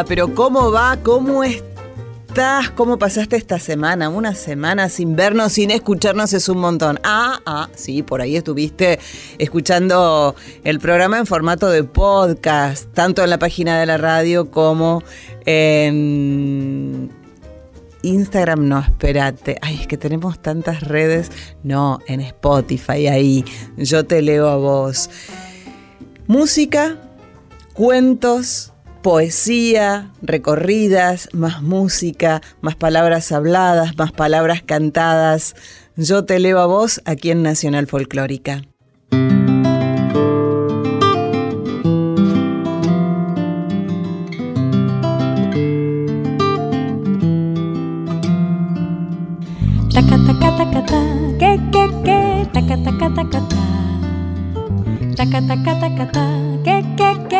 Hola, pero ¿cómo va? ¿Cómo estás? ¿Cómo pasaste esta semana? Una semana sin vernos, sin escucharnos es un montón. Ah, ah, sí, por ahí estuviste escuchando el programa en formato de podcast, tanto en la página de la radio como en Instagram, no, espérate. Ay, es que tenemos tantas redes. No, en Spotify, ahí. Yo te leo a vos. Música, cuentos, poesía, recorridas, más música, más palabras habladas, más palabras cantadas. Yo te leo a vos aquí en Nacional Folclórica. Que que que,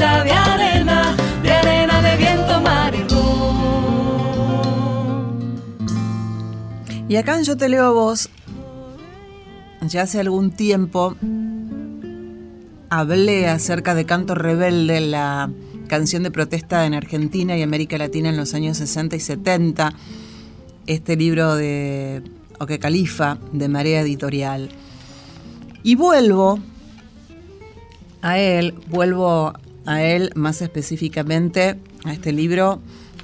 De arena, de arena de viento, mar y. Y acá en Yo te leo a vos, ya hace algún tiempo hablé acerca de Canto Rebelde, la canción de protesta en Argentina y América Latina en los años 60 y 70, este libro de Oque Califa, de Marea Editorial. Y vuelvo a él, vuelvo a él más específicamente, a este libro,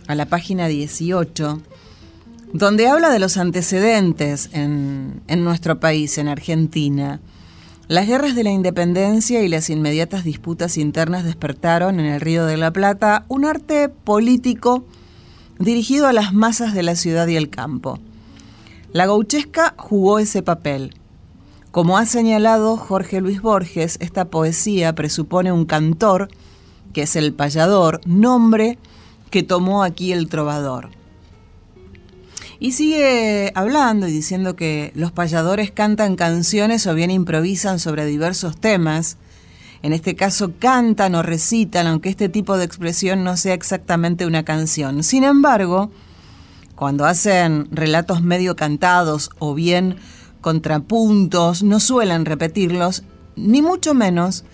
a la página 18, donde habla de los antecedentes en, en nuestro país, en Argentina. Las guerras de la independencia y las inmediatas disputas internas despertaron en el Río de la Plata un arte político dirigido a las masas de la ciudad y el campo. La gauchesca jugó ese papel. Como ha señalado Jorge Luis Borges, esta poesía presupone un cantor, que es el payador, nombre que tomó aquí el trovador. Y sigue hablando y diciendo que los payadores cantan canciones o bien improvisan sobre diversos temas. En este caso cantan o recitan, aunque este tipo de expresión no sea exactamente una canción. Sin embargo, cuando hacen relatos medio cantados o bien contrapuntos, no suelen repetirlos, ni mucho menos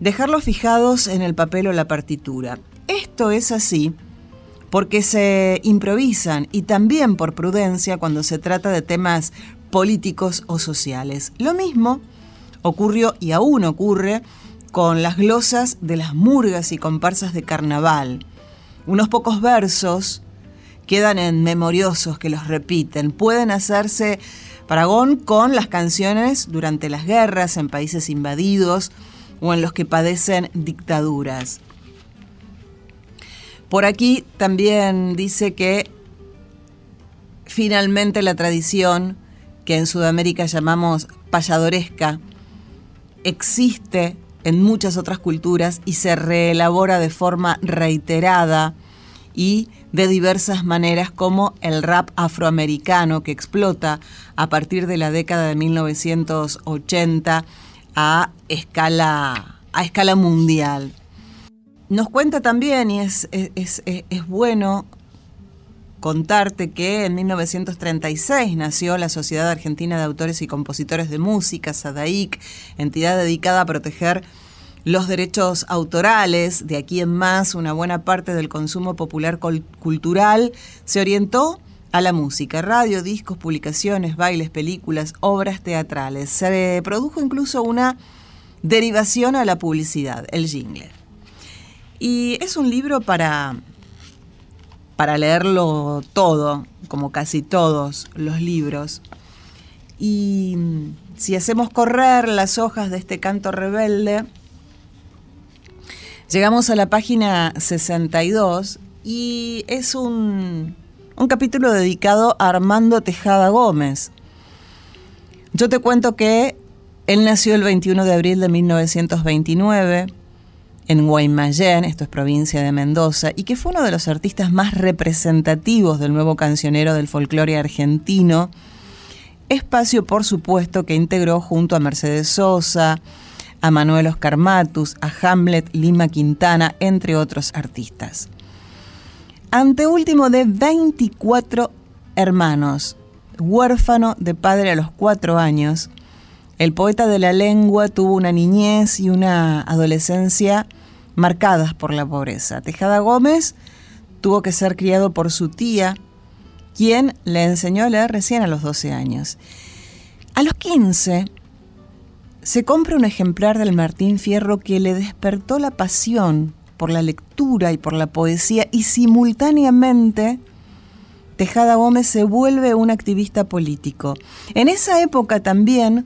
dejarlos fijados en el papel o la partitura. Esto es así porque se improvisan y también por prudencia cuando se trata de temas políticos o sociales. Lo mismo ocurrió y aún ocurre con las glosas de las murgas y comparsas de carnaval. Unos pocos versos quedan en memoriosos que los repiten. Pueden hacerse paragón con las canciones durante las guerras en países invadidos o en los que padecen dictaduras. Por aquí también dice que finalmente la tradición que en Sudamérica llamamos payadoresca existe en muchas otras culturas y se reelabora de forma reiterada y de diversas maneras como el rap afroamericano que explota a partir de la década de 1980 a escala, a escala mundial. Nos cuenta también, y es, es, es, es bueno contarte que en 1936 nació la Sociedad Argentina de Autores y Compositores de Música, SADAIC, entidad dedicada a proteger los derechos autorales. De aquí en más, una buena parte del consumo popular cultural se orientó a la música, radio, discos, publicaciones, bailes, películas, obras teatrales. Se produjo incluso una derivación a la publicidad, el jingle. Y es un libro para para leerlo todo, como casi todos los libros. Y si hacemos correr las hojas de este canto rebelde, llegamos a la página 62 y es un, un capítulo dedicado a Armando Tejada Gómez. Yo te cuento que él nació el 21 de abril de 1929 en Guaymallén, esto es provincia de Mendoza, y que fue uno de los artistas más representativos del nuevo cancionero del folclore argentino, espacio por supuesto que integró junto a Mercedes Sosa, a Manuel Oscar Matus, a Hamlet Lima Quintana, entre otros artistas. Anteúltimo de 24 hermanos, huérfano de padre a los cuatro años, el poeta de la lengua tuvo una niñez y una adolescencia marcadas por la pobreza. Tejada Gómez tuvo que ser criado por su tía, quien le enseñó a leer recién a los 12 años. A los 15 se compra un ejemplar del Martín Fierro que le despertó la pasión por la lectura y por la poesía y simultáneamente Tejada Gómez se vuelve un activista político. En esa época también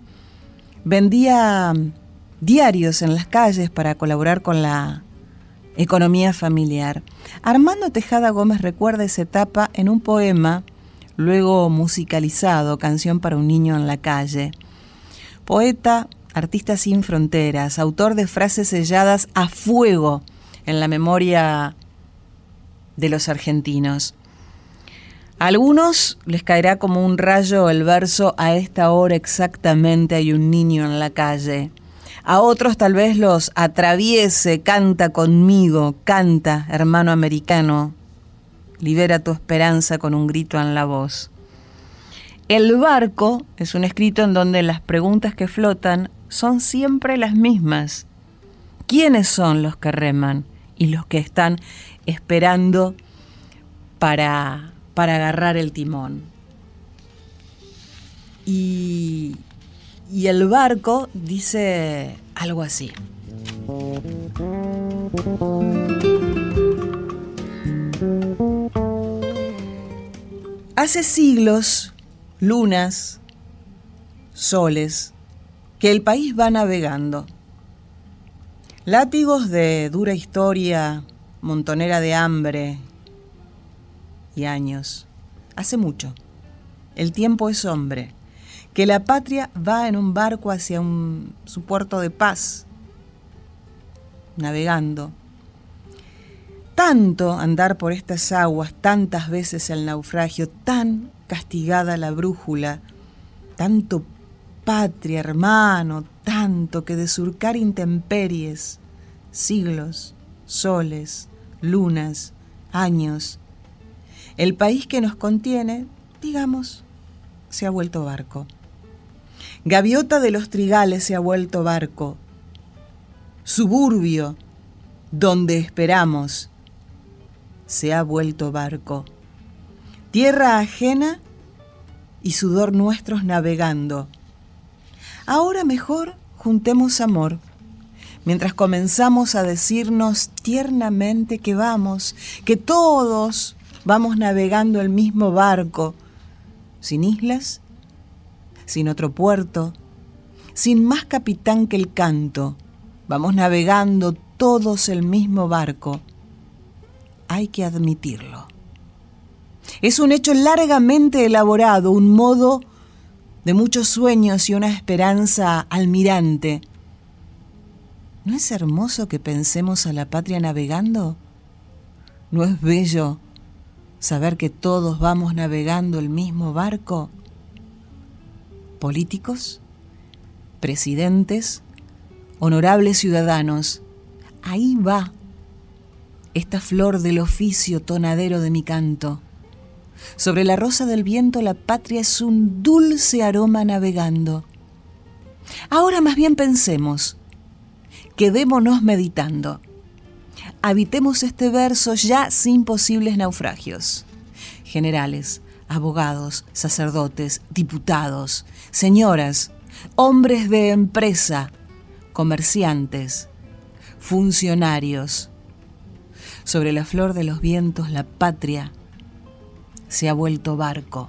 vendía diarios en las calles para colaborar con la economía familiar. Armando Tejada Gómez recuerda esa etapa en un poema, luego musicalizado, Canción para un niño en la calle. Poeta, artista sin fronteras, autor de frases selladas a fuego en la memoria de los argentinos. A algunos les caerá como un rayo el verso a esta hora exactamente hay un niño en la calle. A otros tal vez los atraviese, canta conmigo, canta, hermano americano, libera tu esperanza con un grito en la voz. El barco es un escrito en donde las preguntas que flotan son siempre las mismas. ¿Quiénes son los que reman y los que están esperando para para agarrar el timón. Y, y el barco dice algo así. Hace siglos, lunas, soles, que el país va navegando. Látigos de dura historia, montonera de hambre años. Hace mucho. El tiempo es hombre. Que la patria va en un barco hacia un, su puerto de paz, navegando. Tanto andar por estas aguas, tantas veces el naufragio, tan castigada la brújula, tanto patria, hermano, tanto que de surcar intemperies, siglos, soles, lunas, años, el país que nos contiene, digamos, se ha vuelto barco. Gaviota de los trigales se ha vuelto barco. Suburbio, donde esperamos, se ha vuelto barco. Tierra ajena y sudor nuestros navegando. Ahora mejor juntemos amor, mientras comenzamos a decirnos tiernamente que vamos, que todos vamos navegando el mismo barco, sin islas, sin otro puerto, sin más capitán que el canto. Vamos navegando todos el mismo barco. Hay que admitirlo. Es un hecho largamente elaborado, un modo de muchos sueños y una esperanza almirante. ¿No es hermoso que pensemos a la patria navegando? ¿No es bello saber que todos vamos navegando el mismo barco? Políticos, presidentes, honorables ciudadanos, ahí va esta flor del oficio tonadero de mi canto. Sobre la rosa del viento la patria es un dulce aroma navegando. Ahora más bien pensemos, quedémonos meditando. Habitemos este verso ya sin posibles naufragios. Generales, abogados, sacerdotes, diputados, señoras, hombres de empresa, comerciantes, funcionarios. Sobre la flor de los vientos la patria se ha vuelto barco.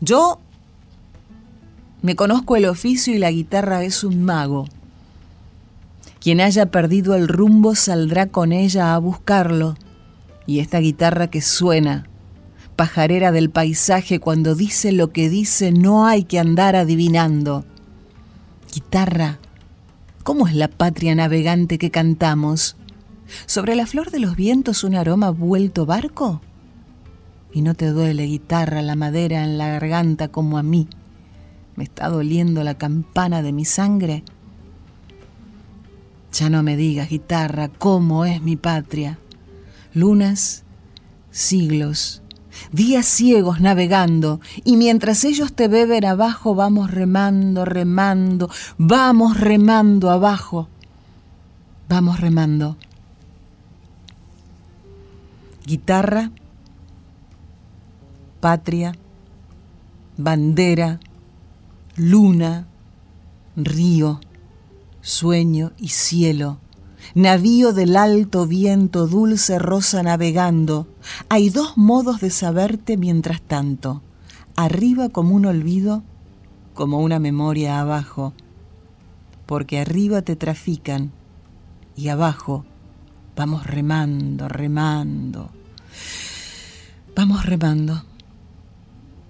Yo me conozco el oficio y la guitarra es un mago. Quien haya perdido el rumbo saldrá con ella a buscarlo. Y esta guitarra que suena, pajarera del paisaje, cuando dice lo que dice, no hay que andar adivinando. Guitarra, ¿cómo es la patria navegante que cantamos? ¿Sobre la flor de los vientos un aroma vuelto barco? Y no te duele, guitarra, la madera en la garganta como a mí. ¿Me está doliendo la campana de mi sangre? Ya no me digas, guitarra, cómo es mi patria. Lunas, siglos, días ciegos navegando, y mientras ellos te beben abajo, vamos remando, remando, vamos remando abajo, vamos remando. Guitarra, patria, bandera, luna, río, sueño y cielo navío del alto viento, dulce rosa navegando. Hay dos modos de saberte mientras tanto, arriba como un olvido, como una memoria abajo, porque arriba te trafican y abajo vamos remando, remando, vamos remando.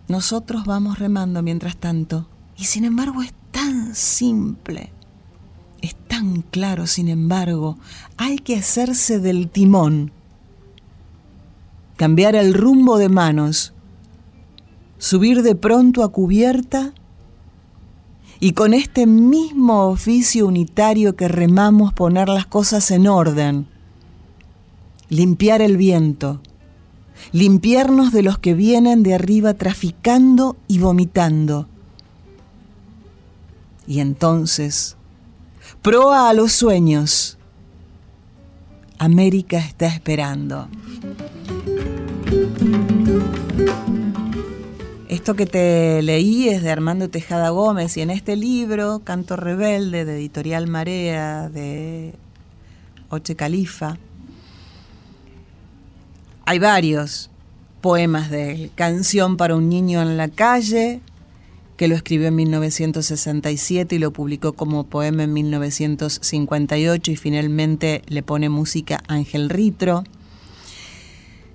Nosotros vamos remando mientras tanto, y sin embargo es tan simple. Es tan claro, sin embargo, hay que hacerse del timón, cambiar el rumbo de manos, subir de pronto a cubierta. Y con este mismo oficio unitario que remamos poner las cosas en orden, limpiar el viento, limpiarnos de los que vienen de arriba traficando y vomitando. Y entonces proa a los sueños. América está esperando. Esto que te leí es de Armando Tejada Gómez y en este libro, Canto Rebelde, de Editorial Marea, de Oche Califa, hay varios poemas de él. Canción para un niño en la calle, que lo escribió en 1967 y lo publicó como poema en 1958 y finalmente le pone música Ángel Ritro.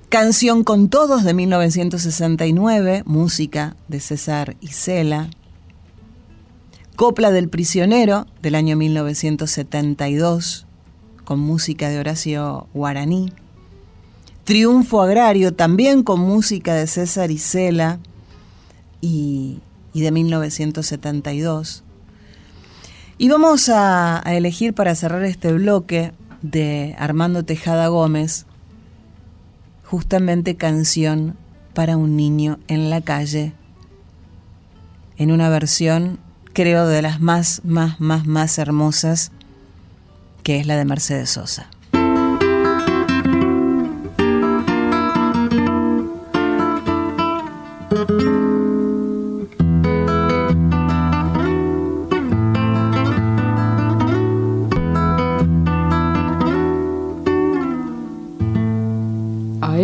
Canción con Todos de 1969, música de César Isela. Copla del Prisionero del año 1972, con música de Horacio Guaraní. Triunfo Agrario, también con música de César Isela. Y y de 1972. Y vamos a, a, elegir para cerrar este bloque de Armando Tejada Gómez justamente canción para un niño en la calle, en una versión creo de las más, más, más, más hermosas, que es la de Mercedes Sosa.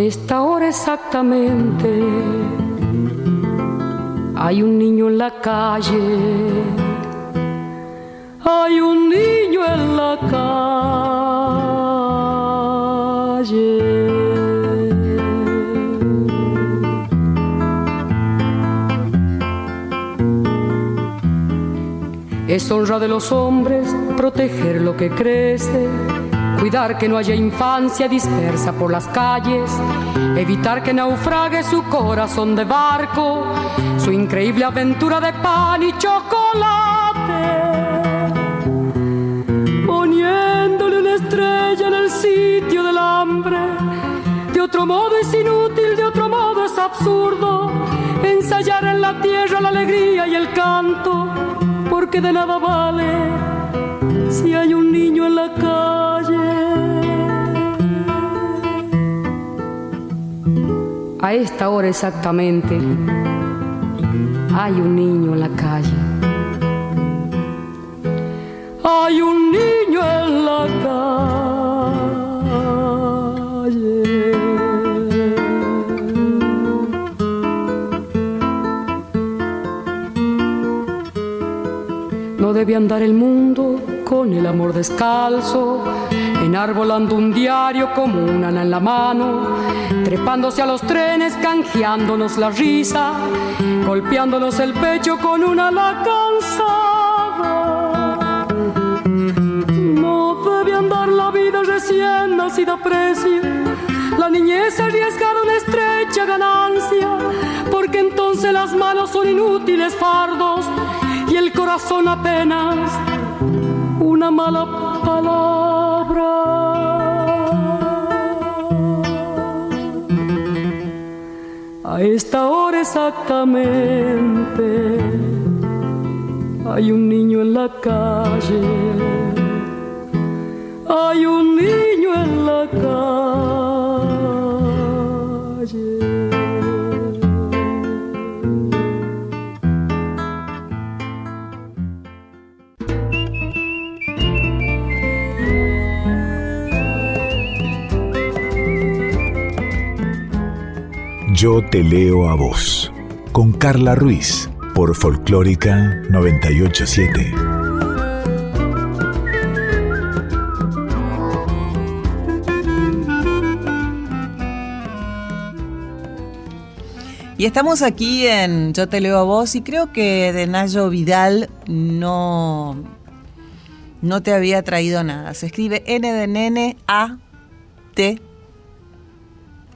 Esta hora exactamente. Hay un niño en la calle, hay un niño en la calle. Es honra de los hombres proteger lo que crece cuidar que no haya infancia dispersa por las calles, evitar que naufrague su corazón de barco, su increíble aventura de pan y chocolate, poniéndole una estrella en el sitio del hambre otro modo es inútil, de otro modo es absurdo ensayar en la tierra la alegría y el canto, porque de nada vale si hay un niño en la calle. A esta hora exactamente hay un niño en la calle. Hay un niño en la calle. No debe andar el mundo con el amor descalzo, enarbolando un diario como una en la mano, trepándose a los trenes, canjeándonos la risa, golpeándonos el pecho con una la cansada. No debe andar la vida recién nacida precio, la niñez arriesgar una estrecha ganancia, porque entonces las manos son inútiles fardos y el corazón apenas una mala palabra. A esta hora exactamente hay un niño en la calle. Hay un niño en la calle. Yo te leo a vos, con Carla Ruiz, por Folclórica 987. Y estamos aquí en Yo te leo a vos y creo que de Nayo Vidal no, no te había traído nada. Se escribe N de nene A T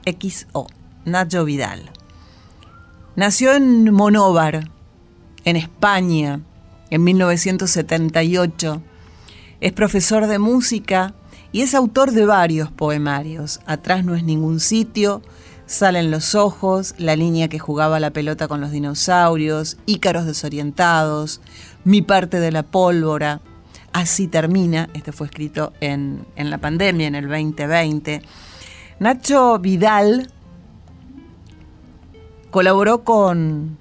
X O. Nacho Vidal. Nació en Monóvar, en España, en 1978. Es profesor de música y es autor de varios poemarios. Atrás no es ningún sitio, Salen los ojos, La niña que jugaba la pelota con los dinosaurios, Ícaros desorientados, Mi parte de la pólvora. Así termina, este fue escrito en, en la pandemia, en el 2020. Nacho Vidal Colaboró con,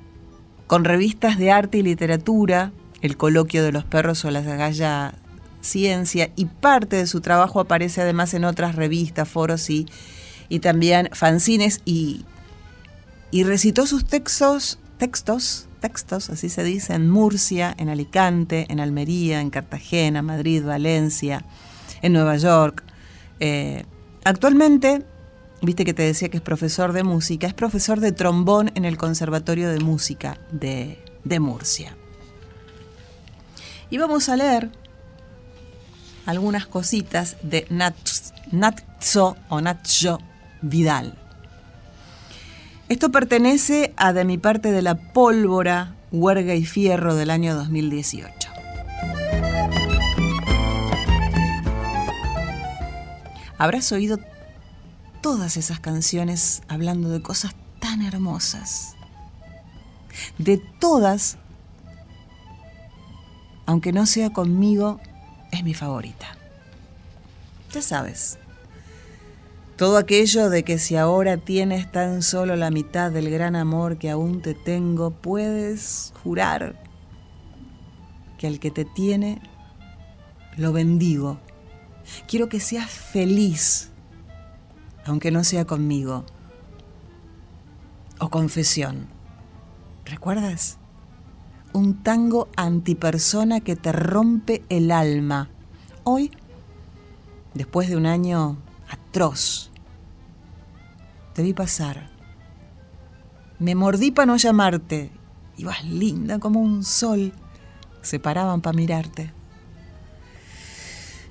con revistas de arte y literatura, El Coloquio de los Perros o La Galla Ciencia, y parte de su trabajo aparece además en otras revistas, foros y, y también fanzines, y, y recitó sus textos, textos, textos, así se dice, en Murcia, en Alicante, en Almería, en Cartagena, Madrid, Valencia, en Nueva York. Eh, actualmente viste que te decía que es profesor de música, es profesor de trombón en el Conservatorio de Música de, Murcia. Y vamos a leer algunas cositas de Natzo o Nacho Vidal. Esto pertenece a De mi parte de la pólvora, huerga y fierro del año 2018. Habrás oído todas esas canciones hablando de cosas tan hermosas. De todas, aunque no sea conmigo, es mi favorita. Ya sabes, todo aquello de que si ahora tienes tan solo la mitad del gran amor que aún te tengo, puedes jurar que al que te tiene, lo bendigo. Quiero que seas feliz aunque no sea conmigo. O confesión. ¿Recuerdas? Un tango antipersona que te rompe el alma. Hoy, después de un año atroz, te vi pasar. Me mordí para no llamarte. Ibas linda como un sol. Se paraban para mirarte.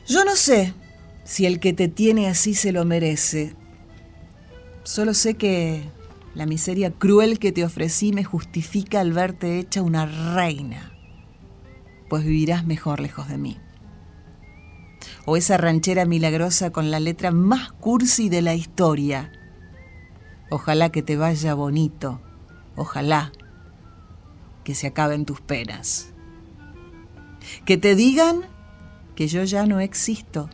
Yo no sé si el que te tiene así se lo merece, Solo sé que la miseria cruel que te ofrecí me justifica al verte hecha una reina, pues vivirás mejor lejos de mí. O esa ranchera milagrosa con la letra más cursi de la historia. Ojalá que te vaya bonito. Ojalá que se acaben tus penas. Que te digan que yo ya no existo.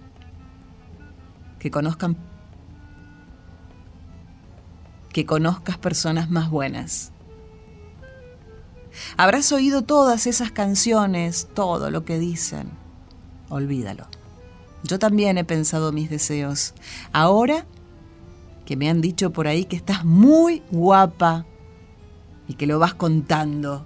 Que conozcan que conozcas personas más buenas. Habrás oído todas esas canciones, todo lo que dicen. Olvídalo. Yo también he pensado mis deseos. Ahora que me han dicho por ahí que estás muy guapa y que lo vas contando.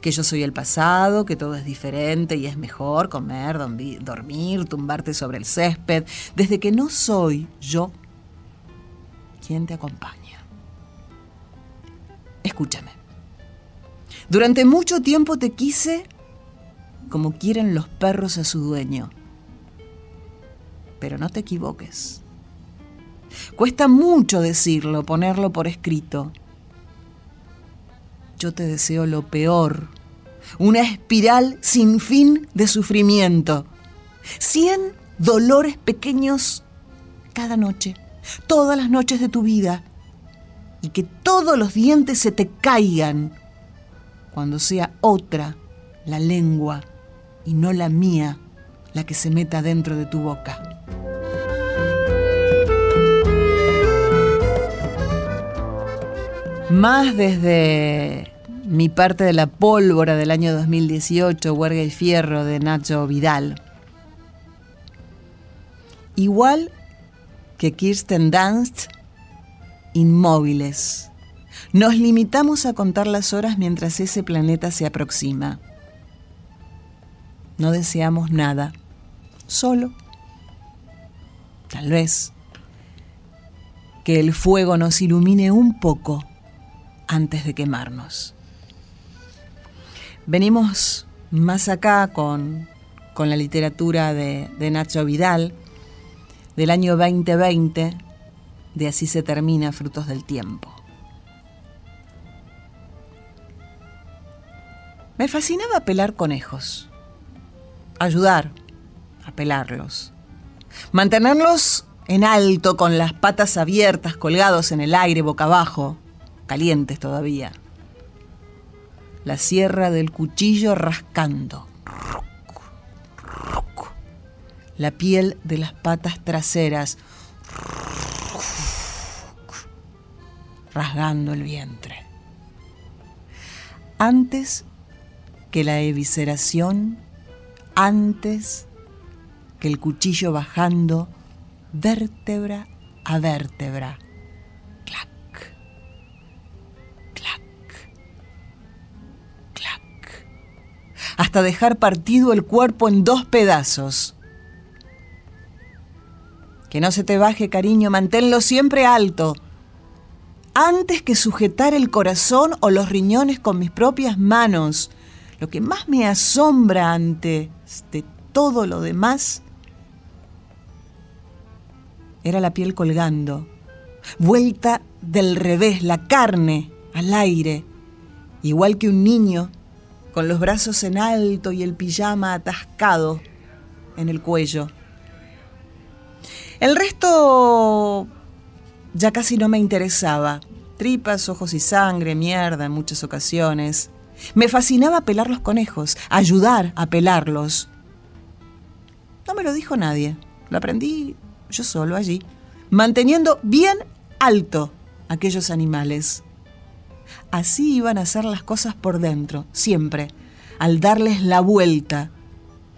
Que yo soy el pasado, que todo es diferente y es mejor comer, dormir, tumbarte sobre el césped, desde que no soy yo te acompaña. Escúchame. Durante mucho tiempo te quise como quieren los perros a su dueño. Pero no te equivoques. Cuesta mucho decirlo, ponerlo por escrito. Yo te deseo lo peor, una espiral sin fin de sufrimiento, cien dolores pequeños cada noche, todas las noches de tu vida, y que todos los dientes se te caigan cuando sea otra la lengua y no la mía la que se meta dentro de tu boca. Más desde mi parte de la pólvora del año 2018, Huerga y Fierro de Nacho Vidal. Igual que Kirsten Dunst, inmóviles. Nos limitamos a contar las horas mientras ese planeta se aproxima. No deseamos nada, solo, tal vez, que el fuego nos ilumine un poco antes de quemarnos. Venimos más acá con, la literatura de Nacho Vidal del año 2020, de Así se termina Frutos del Tiempo. Me fascinaba pelar conejos, ayudar a pelarlos, mantenerlos en alto con las patas abiertas, colgados en el aire boca abajo, calientes todavía. La sierra del cuchillo rascando. La piel de las patas traseras rasgando el vientre. Antes que la evisceración, antes que el cuchillo bajando vértebra a vértebra hasta dejar partido el cuerpo en dos pedazos. Que no se te baje, cariño, manténlo siempre alto. Antes que sujetar el corazón o los riñones con mis propias manos, lo que más me asombra ante de todo lo demás era la piel colgando, vuelta del revés, la carne al aire, igual que un niño con los brazos en alto y el pijama atascado en el cuello. El resto ya casi no me interesaba. Tripas, ojos y sangre, mierda en muchas ocasiones. Me fascinaba pelar los conejos, ayudar a pelarlos. No me lo dijo nadie. Lo aprendí yo solo allí, manteniendo bien alto aquellos animales. Así iban a ser las cosas por dentro, siempre. Al darles la vuelta,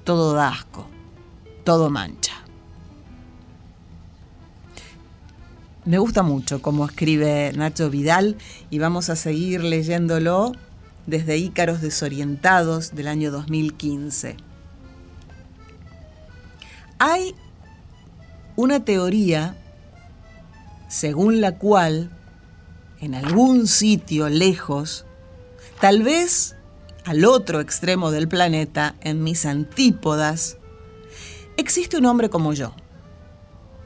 todo da asco, todo mancha. Me gusta mucho cómo escribe Nacho Vidal y vamos a seguir leyéndolo desde Ícaros Desorientados del año 2015. Hay una teoría según la cual en algún sitio lejos, tal vez al otro extremo del planeta, en mis antípodas, existe un hombre como yo,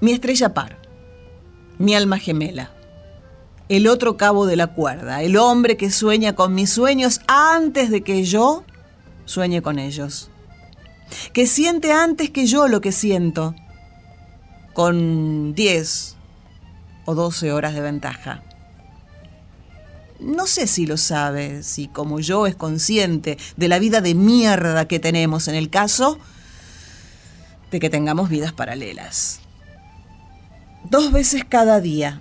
mi estrella par, mi alma gemela, el otro cabo de la cuerda, el hombre que sueña con mis sueños antes de que yo sueñe con ellos, que siente antes que yo lo que siento, con 10, o 12 horas de ventaja. No sé si lo sabe, si como yo es consciente de la vida de mierda que tenemos en el caso de que tengamos vidas paralelas. Dos veces cada día,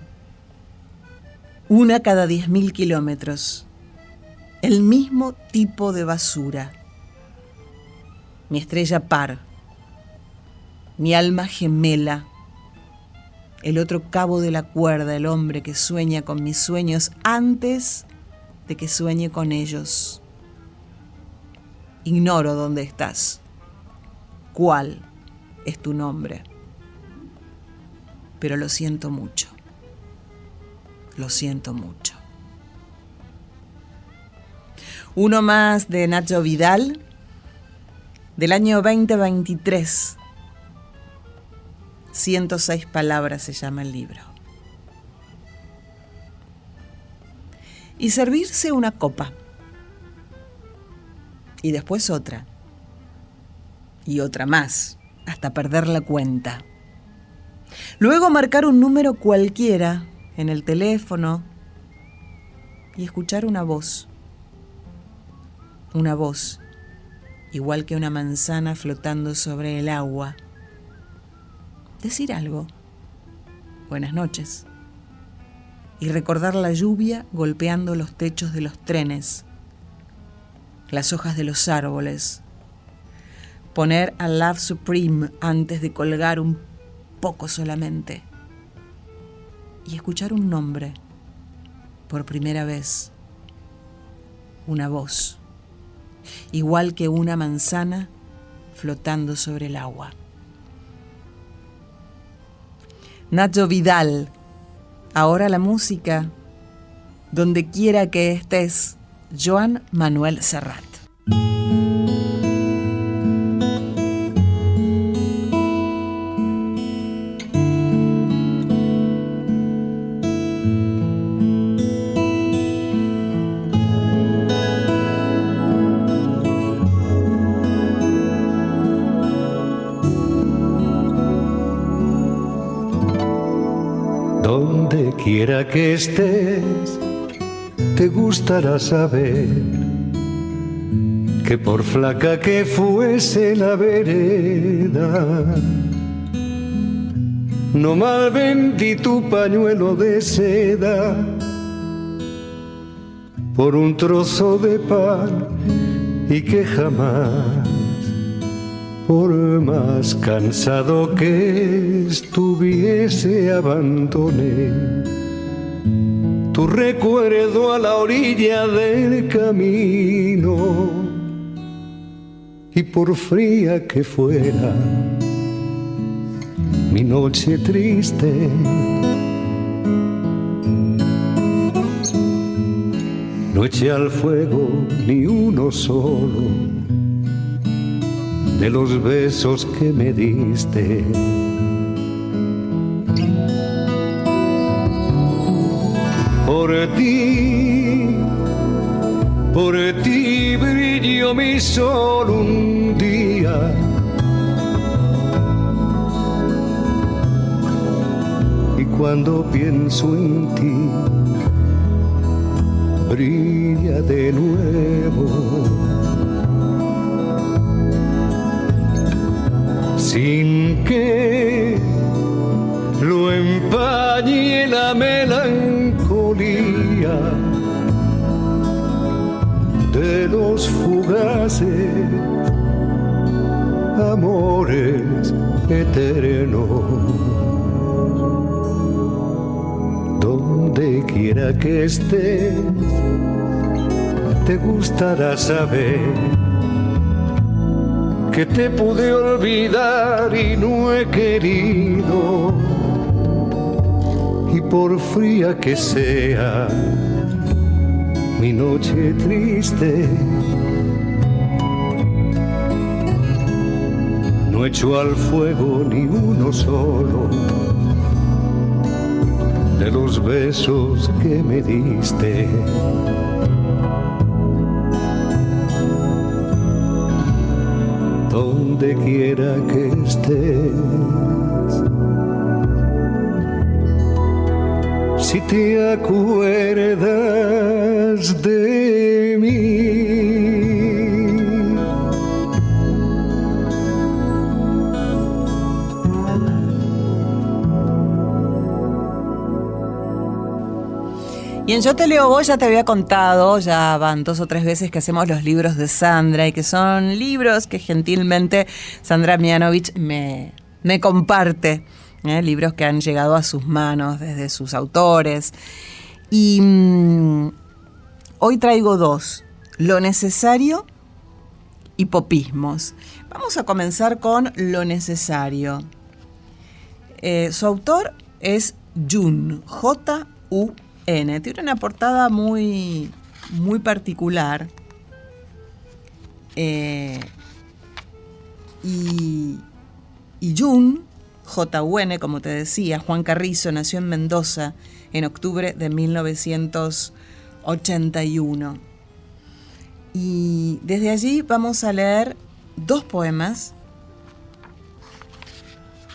una cada 10.000 kilómetros, el mismo tipo de basura. Mi estrella par, mi alma gemela, el otro cabo de la cuerda, el hombre que sueña con mis sueños antes de que sueñe con ellos. Ignoro dónde estás, cuál es tu nombre, pero lo siento mucho, lo siento mucho. Uno más de Nacho Vidal, del año 2023 106 palabras se llama el libro. Y servirse una copa. Y después otra. Y otra más, hasta perder la cuenta. Luego marcar un número cualquiera en el teléfono y escuchar una voz. Una voz, igual que una manzana flotando sobre el agua decir algo. Buenas noches. Y recordar la lluvia golpeando los techos de los trenes, las hojas de los árboles. Poner a Love Supreme antes de colgar un poco solamente. Y escuchar un nombre por primera vez. Una voz. Igual que una manzana flotando sobre el agua. Nacho Vidal. Ahora la música. Donde quiera que estés, Joan Manuel Serrat. Que estés, te gustará saber que por flaca que fuese la vereda, no mal vendí tu pañuelo de seda por un trozo de pan y que jamás por más cansado que estuviese abandoné recuerdo a la orilla del camino y por fría que fuera mi noche triste no eché al fuego ni uno solo de los besos que me diste. Ti, por ti brilló mi sol un día. Y cuando pienso en ti, brilla de nuevo sin que lo empañe la melancolía de los fugaces amores eternos. Donde quiera que estés, te gustará saber que te pude olvidar y no he querido. Por fría que sea mi noche triste, no echo al fuego ni uno solo de los besos que me diste. donde quiera que estés. Si te acuerdas de mí. Y en Yo te leo vos ya te había contado, ya van dos o tres veces que hacemos los libros de Sandra y que son libros que gentilmente Sandra Mianovich me, me comparte, ¿eh? libros que han llegado a sus manos desde sus autores. Y mm, hoy traigo dos, Lo necesario y Popismos. Vamos a comenzar con Lo necesario. Eh, su autor es Jun, J-U N. Tiene una portada muy, muy particular. Eh, y, y Jun, J-U-N, como te decía, Juan Carrizo, nació en Mendoza en octubre de 1981. Y desde allí vamos a leer dos poemas.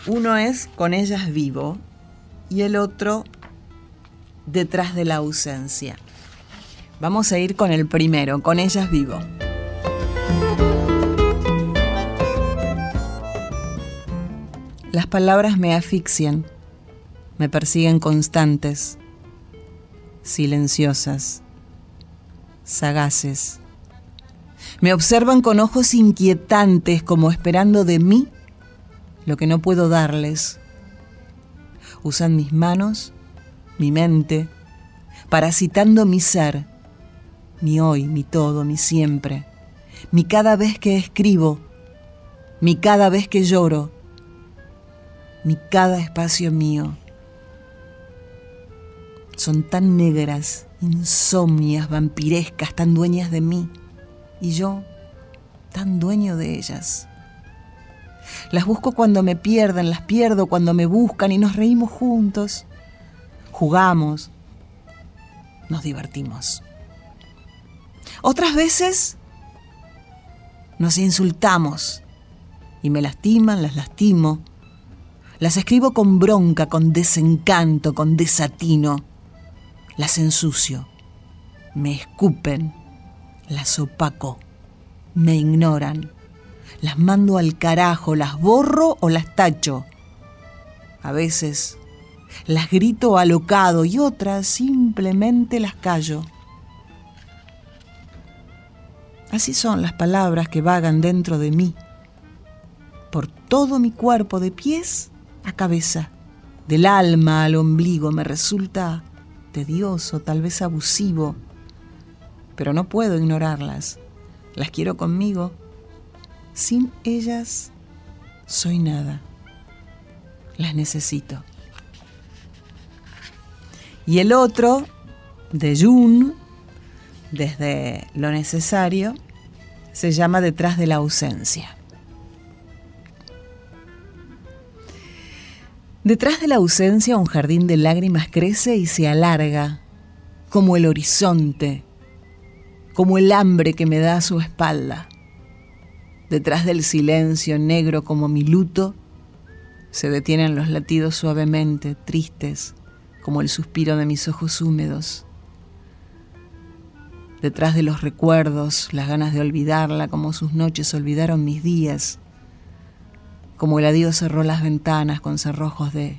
Uno es Con ellas vivo y el otro detrás de la ausencia. Vamos a ir con el primero, con ellas vivo. Las palabras me asfixian, me persiguen constantes, silenciosas, sagaces. Me observan con ojos inquietantes como esperando de mí lo que no puedo darles. Usan mis manos mi mente, parasitando mi ser, mi hoy, mi todo, mi siempre, mi cada vez que escribo, mi cada vez que lloro, mi cada espacio mío. Son tan negras, insomnias, vampirescas, tan dueñas de mí, y yo tan dueño de ellas. Las busco cuando me pierden, las pierdo cuando me buscan y nos reímos juntos jugamos, nos divertimos. Otras veces nos insultamos y me lastiman, las lastimo. Las escribo con bronca, con desencanto, con desatino. Las ensucio, me escupen, las opaco, me ignoran. Las mando al carajo, las borro o las tacho. A veces las grito alocado y otras simplemente las callo. Así son las palabras que vagan dentro de mí, por todo mi cuerpo, de pies a cabeza, del alma al ombligo, me resulta tedioso, tal vez abusivo, pero no puedo ignorarlas. Las quiero conmigo. Sin ellas soy nada. Las necesito. Y el otro, de Jun, desde lo necesario, se llama Detrás de la ausencia. Detrás de la ausencia un jardín de lágrimas crece y se alarga, como el horizonte, como el hambre que me da a su espalda. Detrás del silencio negro como mi luto, se detienen los latidos suavemente, tristes, como el suspiro de mis ojos húmedos. Detrás de los recuerdos, las ganas de olvidarla, como sus noches olvidaron mis días, como el adiós cerró las ventanas con cerrojos de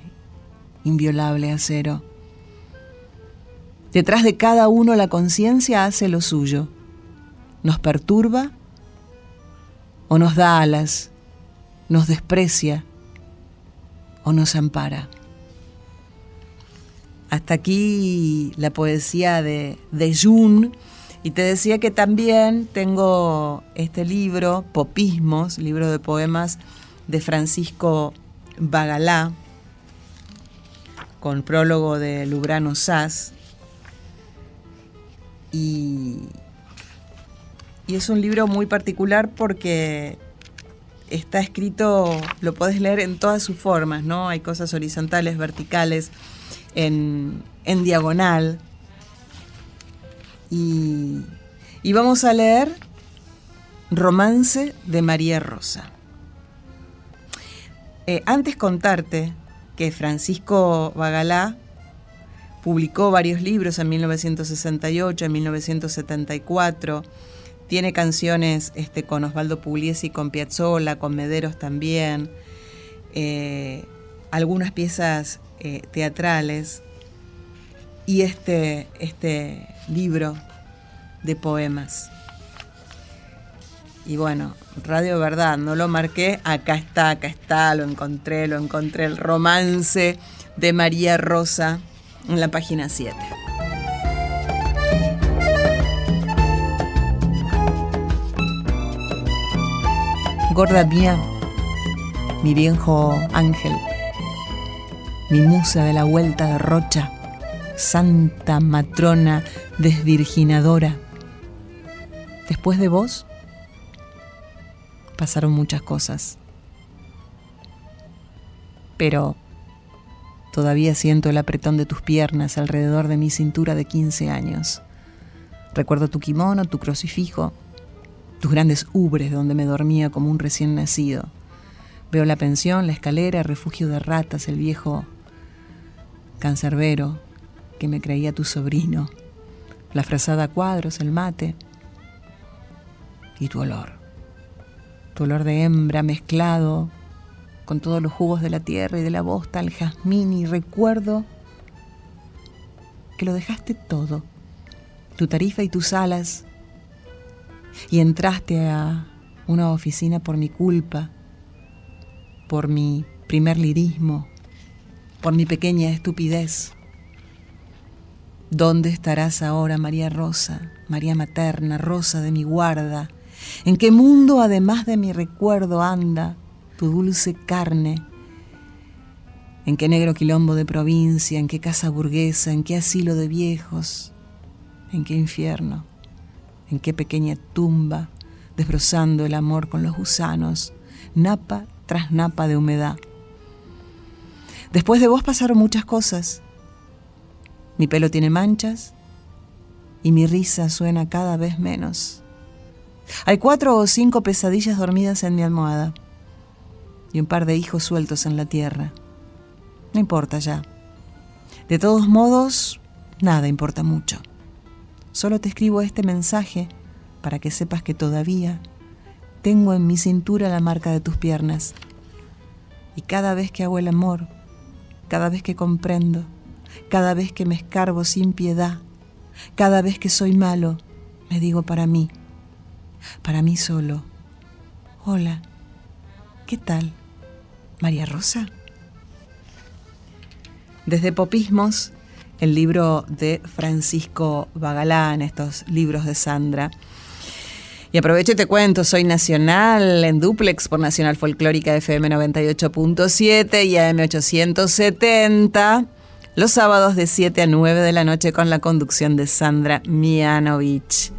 inviolable acero. Detrás de cada uno la conciencia hace lo suyo, nos perturba o nos da alas, nos desprecia o nos ampara. Hasta aquí la poesía de, de Jun. Y te decía que también tengo este libro, Popismos, libro de poemas de Francisco Bagalá, con prólogo de Lubrano Sass. Y, y es un libro muy particular porque está escrito, lo podés leer en todas sus formas, ¿no? Hay cosas horizontales, verticales, en, diagonal. Y, vamos a leer Romance de María Rosa. Eh, antes contarte que Francisco Bagalá publicó varios libros en 1968, en 1974. Tiene canciones este, con Osvaldo Pugliese y con Piazzolla, con Mederos también. Eh, algunas piezas eh, teatrales. Y este, este libro de poemas. Y bueno, Radio Verdad, no lo marqué, acá está, acá está, lo encontré, lo encontré, el romance de María Rosa en la página 7. Gorda mía, mi viejo ángel, mi musa de la vuelta de Rocha, santa matrona desvirginadora. Después de vos, pasaron muchas cosas. Pero todavía siento el apretón de tus piernas alrededor de mi cintura de 15 años. Recuerdo tu kimono, tu crucifijo, tus grandes ubres donde me dormía como un recién nacido. Veo la pensión, la escalera, el refugio de ratas, el viejo cancerbero que me creía tu sobrino, la frazada a cuadros, el mate y tu olor tu olor de hembra mezclado con todos los jugos de la tierra y de la bosta, el jazmín y recuerdo que lo dejaste todo, tu tarifa y tus alas, y entraste a una oficina por mi culpa, por mi primer lirismo, por mi pequeña estupidez. ¿Dónde estarás ahora, María Rosa, María Materna, Rosa de mi guarda? ¿En qué mundo además de mi recuerdo anda tu dulce carne? ¿En qué negro quilombo de provincia? ¿En qué casa burguesa? ¿En qué asilo de viejos? ¿En qué infierno? ¿En qué pequeña tumba? Desbrozando el amor con los gusanos, napa tras napa de humedad. Después de vos pasaron muchas cosas. Mi pelo tiene manchas y mi risa suena cada vez menos. Hay cuatro o cinco pesadillas dormidas en mi almohada y un par de hijos sueltos en la tierra. No importa ya. De todos modos, nada importa mucho. Solo te escribo este mensaje para que sepas que todavía tengo en mi cintura la marca de tus piernas. Y cada vez que hago el amor, cada vez que comprendo, cada vez que me escarbo sin piedad, cada vez que soy malo, me digo para mí, para mí solo. Hola, ¿qué tal? María Rosa. Desde Popismos, el libro de Francisco Bagalán, estos libros de Sandra. Y aprovecho y te cuento, soy nacional en duplex por Nacional Folclórica FM 98.7 y AM 870, los sábados de 7 a 9 de la noche con la conducción de Sandra Mianovich.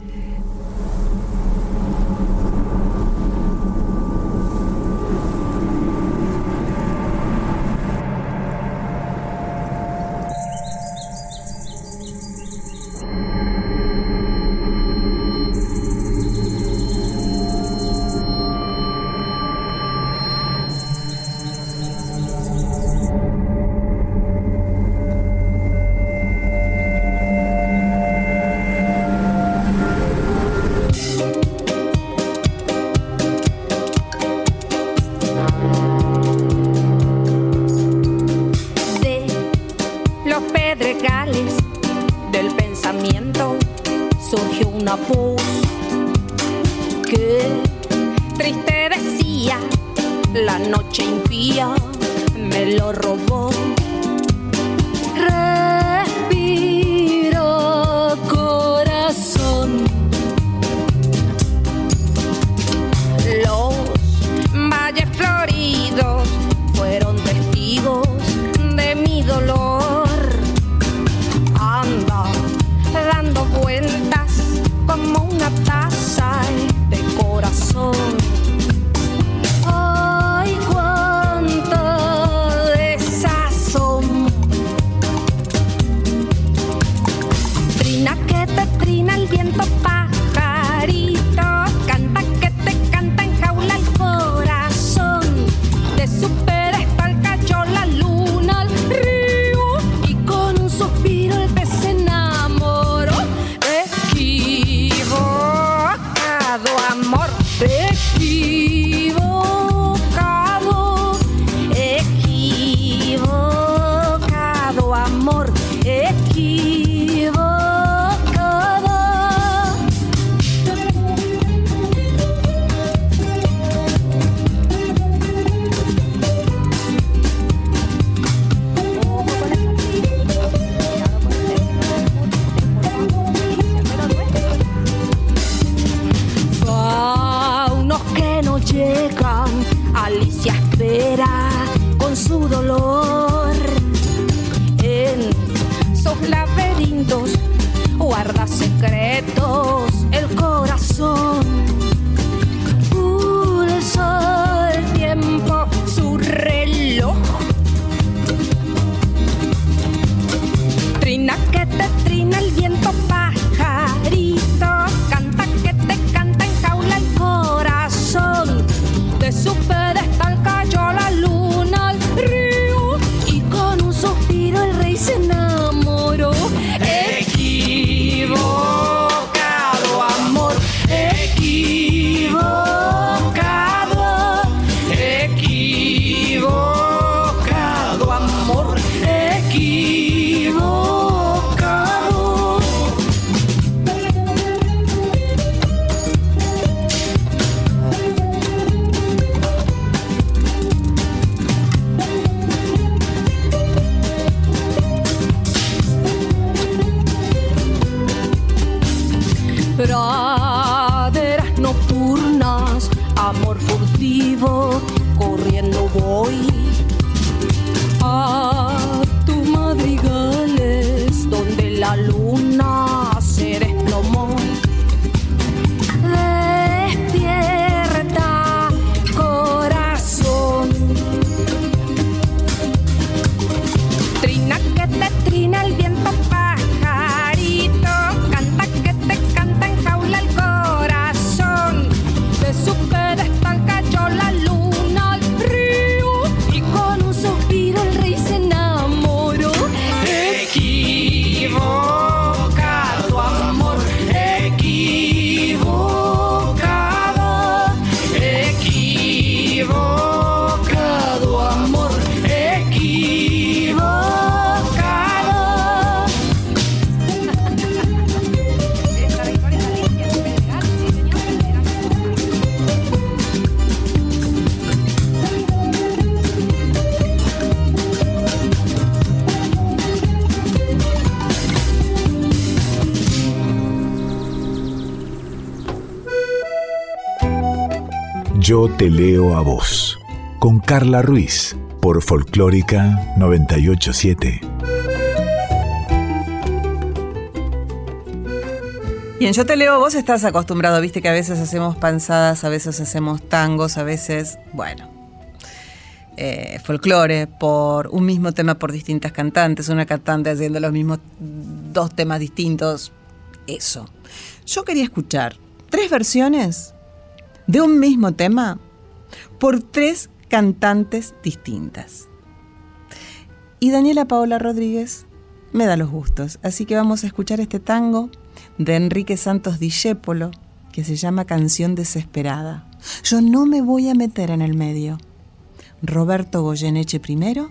Yo te leo a vos. Con Carla Ruiz. Por Folclórica 987. Bien, yo te leo, vos estás acostumbrado, viste que a veces hacemos panzadas, a veces hacemos tangos, a veces, bueno, eh, folclore por un mismo tema por distintas cantantes, una cantante haciendo los mismos dos temas distintos, eso. Yo quería escuchar tres versiones de un mismo tema por tres cantantes distintas. Y Daniela Paola Rodríguez me da los gustos, así que vamos a escuchar este tango de Enrique Santos Discépolo que se llama Canción Desesperada. Yo no me voy a meter en el medio. Roberto Goyeneche primero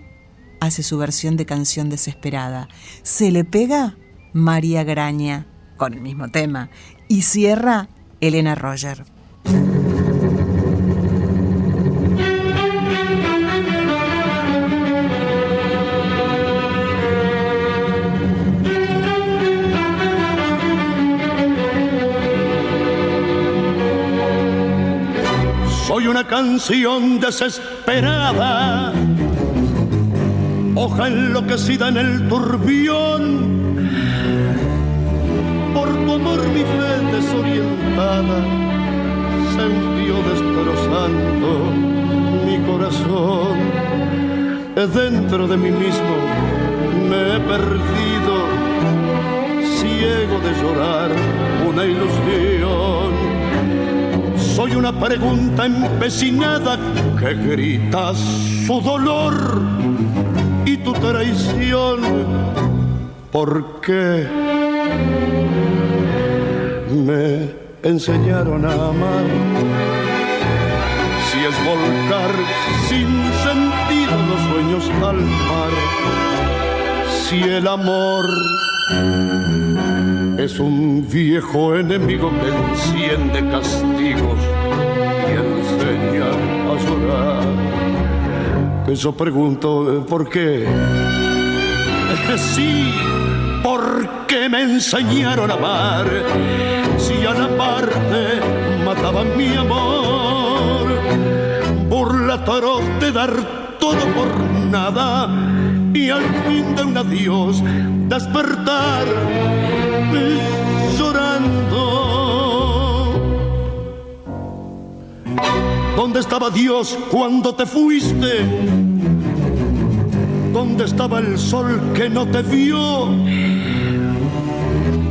hace su versión de Canción Desesperada. Se le pega María Graña con el mismo tema y cierra Elena Roger. Canción desesperada, hoja enloquecida en el turbión. Por tu amor mi fe desorientada se hundió destrozando mi corazón. Dentro de mí mismo me he perdido, ciego de llorar una ilusión. Soy una pregunta empecinada que grita su dolor y tu traición. ¿Por qué me enseñaron a amar? Si es volcar sin sentido los sueños al mar, si el amor es un viejo enemigo que enciende castigos enseña a llorar. Eso pregunto, ¿eh, ¿por qué? Sí, porque me enseñaron a amar. Si a la parte mataban mi amor, burla atroz de dar todo por nada y al fin de un adiós despertar ¿Dónde estaba Dios cuando te fuiste? ¿Dónde estaba el sol que no te vio?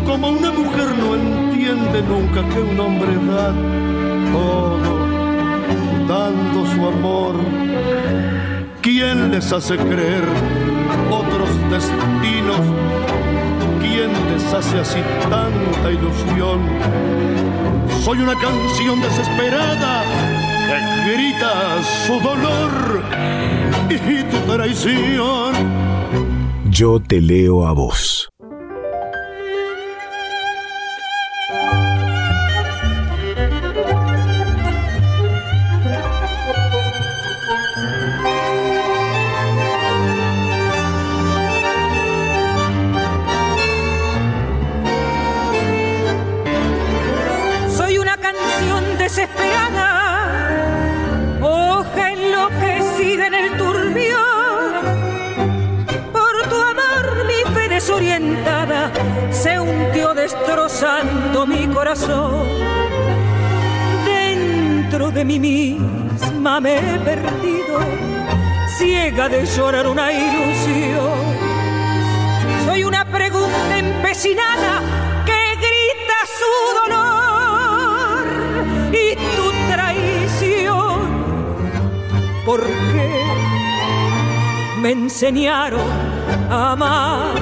Como una mujer no entiende nunca que un hombre da todo, dando su amor. ¿Quién les hace creer otros destinos? ¿Quién les hace así tanta ilusión? Soy una canción desesperada grita su dolor y tu traición. Yo te leo a vos. Destrozando mi corazón. Dentro de mí misma me he perdido, ciega de llorar una ilusión. Soy una pregunta empecinada que grita su dolor y tu traición. ¿Por qué me enseñaron a amar?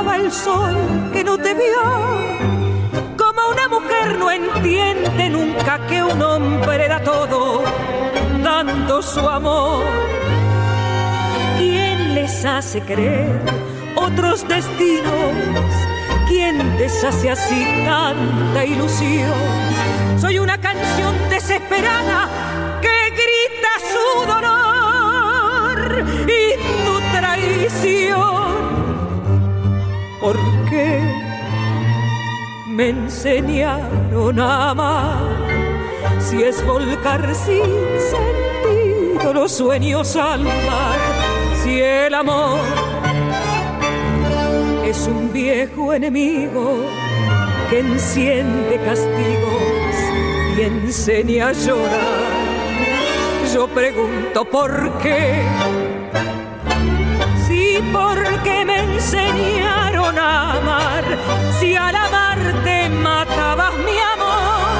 ¿Dónde estaba el sol que no te vio? Como una mujer no entiende nunca que un hombre da todo, dando su amor. ¿Quién les hace creer otros destinos? ¿Quién deshace así tanta ilusión? Soy una canción desesperada que grita su dolor y tu traición. ¿Por qué me enseñaron a amar si es volcar sin sentido los sueños al mar? Si el amor es un viejo enemigo que enciende castigos y enseña a llorar. Yo pregunto por qué. Si porque me enseñaron amar, si al amarte matabas mi amor,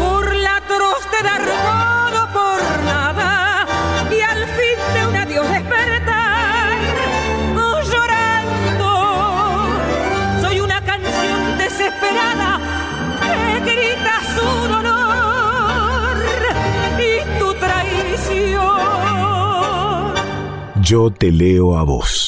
por la atroz de dar todo por nada. Y al fin de un adiós despertar que grita su dolor y tu traición. Yo te leo a vos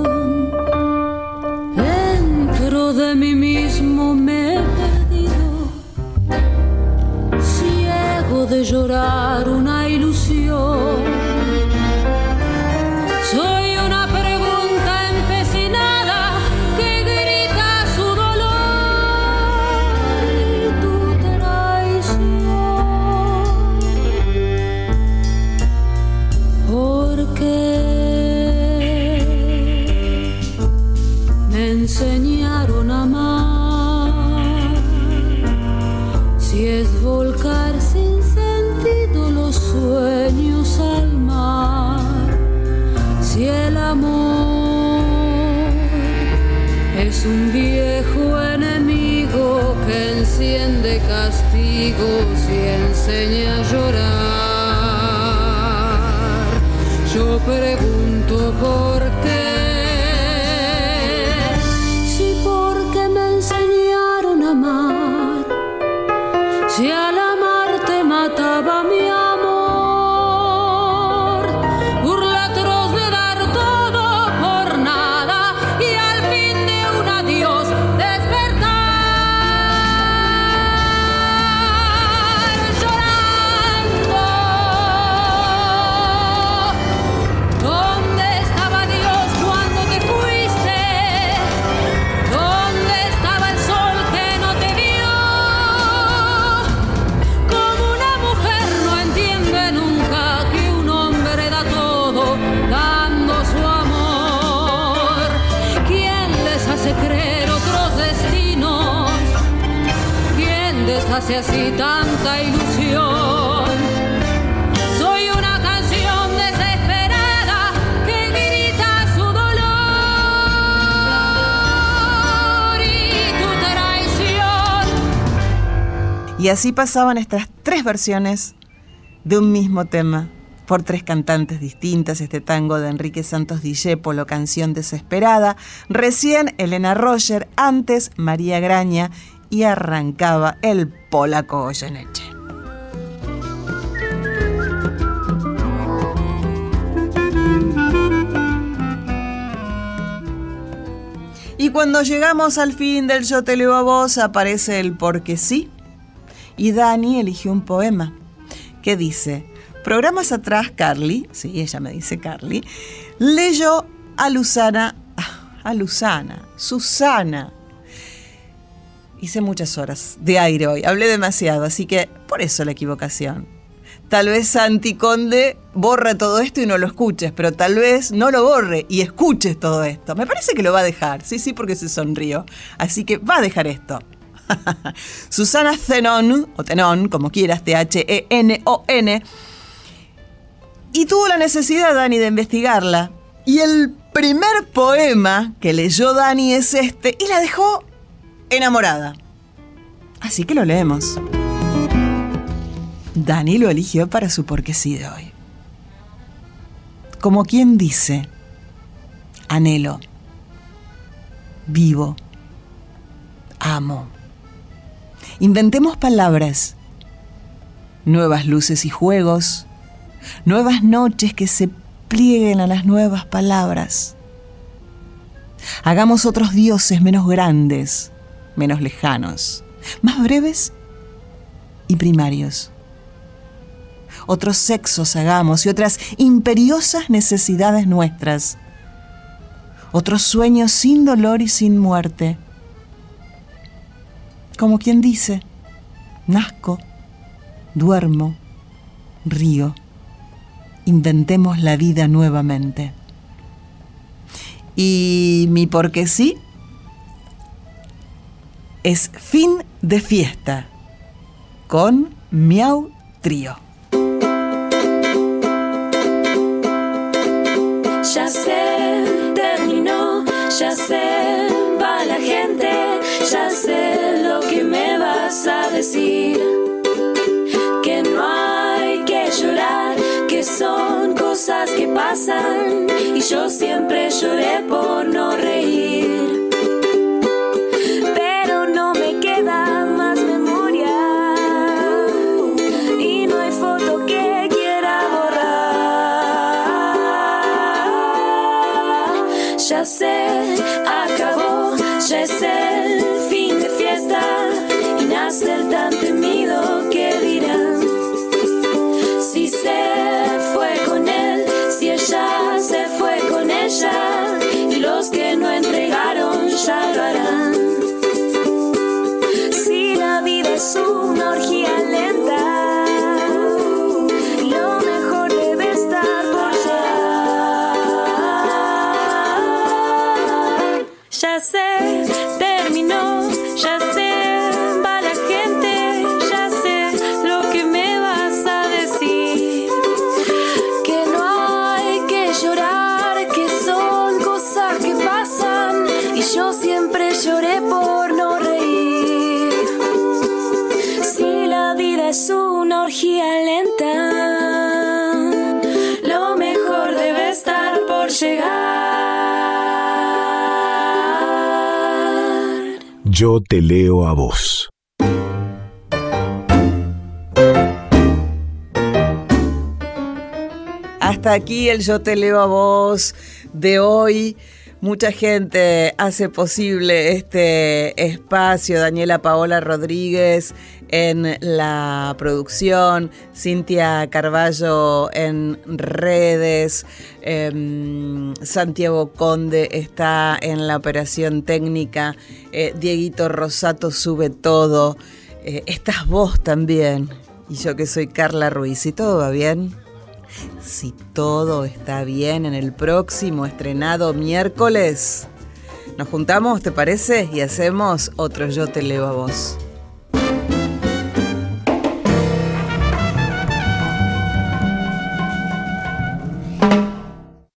Soy una canción desesperada que su dolor y tu traición. Y así pasaban estas tres versiones de un mismo tema por tres cantantes distintas, este tango de Enrique Santos Discépolo, canción desesperada, recién Elena Roger, antes María Graña y arrancaba el polaco Goyeneche. Y cuando llegamos al fin del Yo te leo a vos, aparece el porque sí. Y Dani eligió un poema que dice, programas atrás Carly, sí, ella me dice Carly, leyó a Luzana, a Luzana, Susana. Hice muchas horas de aire hoy, hablé demasiado, así que por eso la equivocación. Tal vez Santi Conde borra todo esto y no lo escuches, pero tal vez no lo borre y escuches todo esto. Me parece que lo va a dejar, sí, sí, porque se sonrió. Así que va a dejar esto. Susana Zenon, o Tenon, como quieras, T-H-E-N-O-N, y tuvo la necesidad, Dani, de investigarla. Y el primer poema que leyó Dani es este, y la dejó enamorada. Así que lo leemos. Dani lo eligió para su porque sí de hoy. Como quien dice, anhelo, vivo, amo. Inventemos palabras, nuevas luces y juegos, nuevas noches que se plieguen a las nuevas palabras. Hagamos otros dioses menos grandes, menos lejanos, más breves y primarios. Otros sexos hagamos y otras imperiosas necesidades nuestras. Otros sueños sin dolor y sin muerte. Como quien dice, nazco, duermo, río. Inventemos la vida nuevamente. Y mi porque sí es fin de fiesta con Miau Trío. Ya sé, terminó, ya sé, va la gente, ya sé lo que me vas a decir. Que no hay que llorar, que son cosas que pasan y yo siempre lloré por no reír. Ya Yo te leo a vos. Hasta aquí el Yo te leo a vos de hoy. Mucha gente hace posible este espacio. Daniela Paola Rodríguez en la producción, Cintia Carballo en redes, em, Santiago Conde está en la operación técnica, eh, Dieguito Rosato sube todo, eh, estás vos también, y yo que soy Carla Ruiz. ¿Y todo va bien? Si todo está bien en el próximo estrenado miércoles, nos juntamos, ¿te parece? Y hacemos otro Yo te leo a vos.